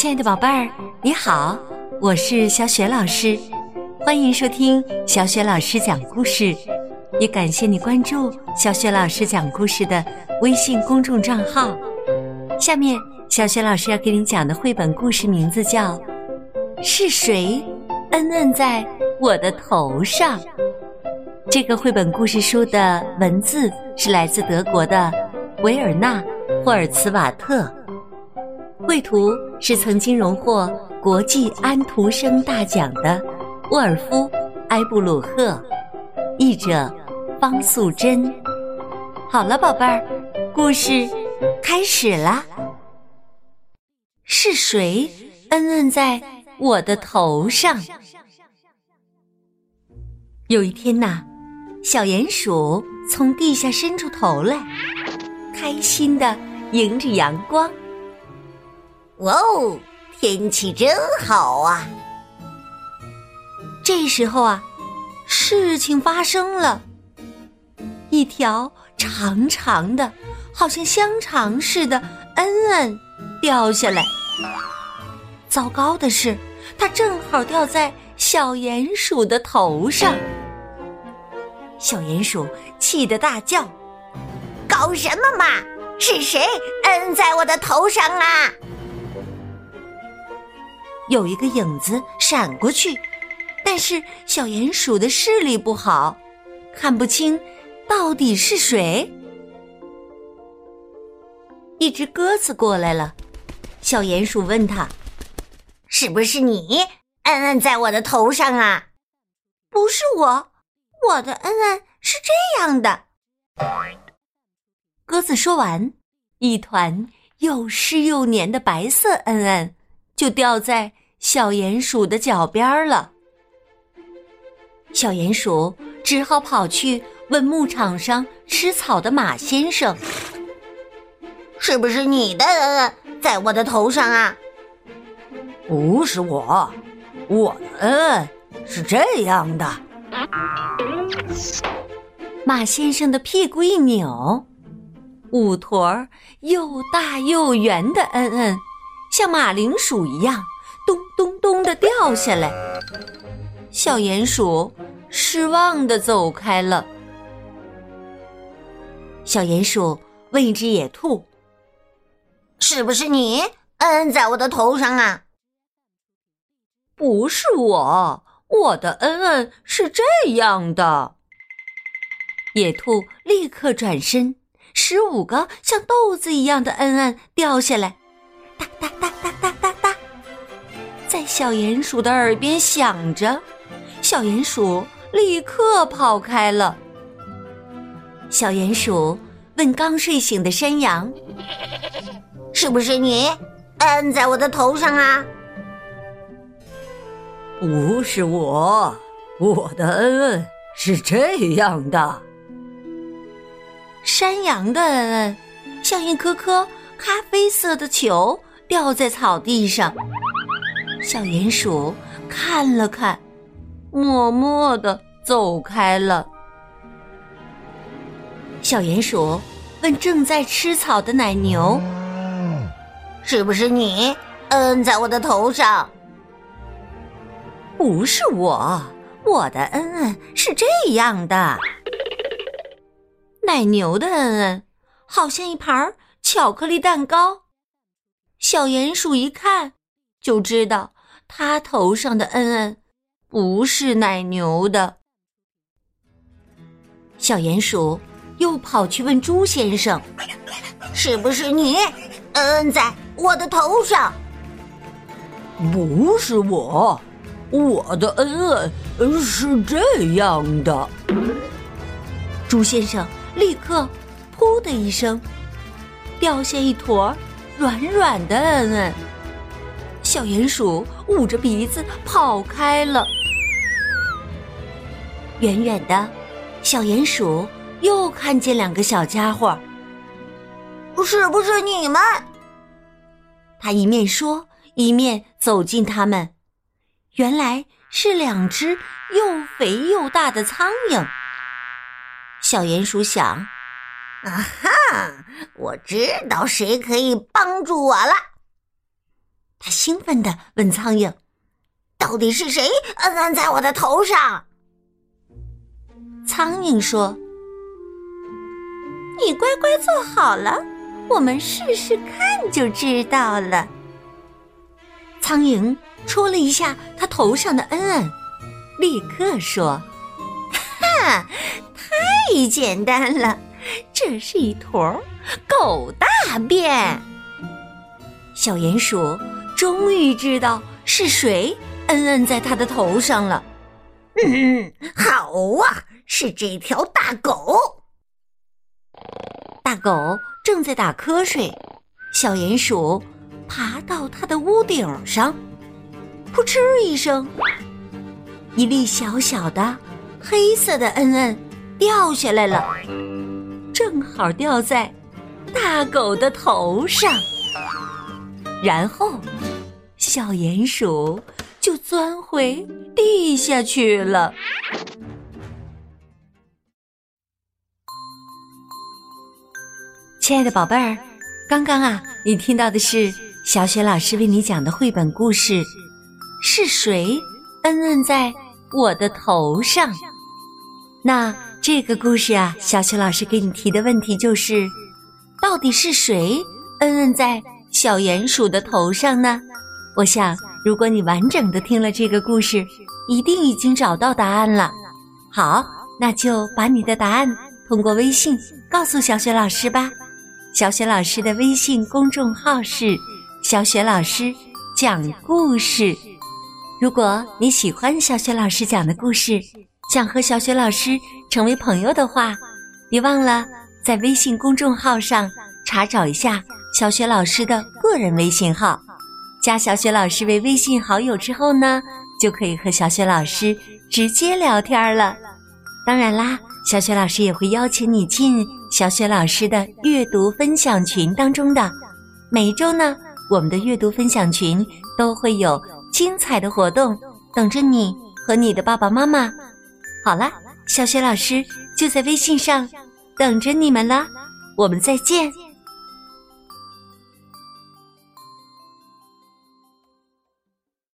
亲爱的宝贝儿，你好，我是小雪老师，欢迎收听小雪老师讲故事，也感谢你关注小雪老师讲故事的微信公众账号。下面，小雪老师要给你讲的绘本故事名字叫《是谁恩恩在我的头上》。这个绘本故事书的文字是来自德国的维尔纳·霍尔茨瓦特。绘图是曾经荣获国际安徒生大奖的沃尔夫·埃布鲁赫，译者方素珍。好了，宝贝儿，故事开始啦。是谁恩恩在我的头上？有一天呐，小鼹鼠从地下伸出头来，开心的迎着阳光。哇哦，天气真好啊！这时候啊，事情发生了，一条长长的、好像香肠似的恩恩掉下来。糟糕的是，它正好掉在小鼹鼠的头上。小鼹鼠气得大叫：“搞什么嘛！是谁摁在我的头上啊？”有一个影子闪过去，但是小鼹鼠的视力不好，看不清到底是谁。一只鸽子过来了，小鼹鼠问他：“是不是你恩恩在我的头上啊？”“不是我，我的恩恩是这样的。”鸽子说完，一团又湿又黏的白色恩恩就掉在。小鼹鼠的脚边了，小鼹鼠只好跑去问牧场上吃草的马先生：“是不是你的在我的头上啊？”“不是我，我的恩是这样的。”马先生的屁股一扭，五坨又大又圆的恩恩，像马铃薯一样。咚咚咚的掉下来，小鼹鼠失望的走开了。小鼹鼠问一只野兔：“是不是你摁在我的头上啊？”“不是我，我的恩恩是这样的。”野兔立刻转身，十五个像豆子一样的恩恩掉下来，哒哒哒哒哒哒哒。在小鼹鼠的耳边响着，小鼹鼠立刻跑开了。小鼹鼠问刚睡醒的山羊：“是不是你摁在我的头上啊？”“不是我，我的恩恩是这样的。”山羊的恩恩像一颗颗咖啡色的球掉在草地上。小鼹鼠看了看，默默的走开了。小鼹鼠问正在吃草的奶牛：“是不是你摁在我的头上？”“不是我，我的恩恩是这样的。”奶牛的恩恩好像一盘巧克力蛋糕。小鼹鼠一看。就知道他头上的恩恩不是奶牛的。小鼹鼠又跑去问猪先生：“是不是你恩在我的头上？”“不是我，我的恩恩是这样的。”猪先生立刻“噗”的一声掉下一坨软软的嗯嗯。小鼹鼠捂着鼻子跑开了。远远的，小鼹鼠又看见两个小家伙。是不是你们？他一面说，一面走近他们。原来是两只又肥又大的苍蝇。小鼹鼠想：啊哈，我知道谁可以帮助我了。他兴奋地问苍蝇：“到底是谁摁摁在我的头上？”苍蝇说：“你乖乖坐好了，我们试试看就知道了。”苍蝇戳了一下他头上的恩恩，立刻说：“哈，太简单了，这是一坨狗大便。”小鼹鼠终于知道是谁摁摁在它的头上了。嗯，好啊，是这条大狗。大狗正在打瞌睡，小鼹鼠爬到它的屋顶上，扑哧一声，一粒小小的黑色的摁摁掉下来了，正好掉在大狗的头上。然后，小鼹鼠就钻回地下去了。亲爱的宝贝儿，刚刚啊，你听到的是小雪老师为你讲的绘本故事。是谁恩恩在我的头上？那这个故事啊，小雪老师给你提的问题就是：到底是谁摁摁在？小鼹鼠的头上呢？我想，如果你完整的听了这个故事，一定已经找到答案了。好，那就把你的答案通过微信告诉小雪老师吧。小雪老师的微信公众号是“小雪老师讲故事”。如果你喜欢小雪老师讲的故事，想和小雪老师成为朋友的话，别忘了在微信公众号上查找一下。小雪老师的个人微信号，加小雪老师为微信好友之后呢，就可以和小雪老师直接聊天了。当然啦，小雪老师也会邀请你进小雪老师的阅读分享群当中的。每一周呢，我们的阅读分享群都会有精彩的活动等着你和你的爸爸妈妈。好了，小雪老师就在微信上等着你们了，我们再见。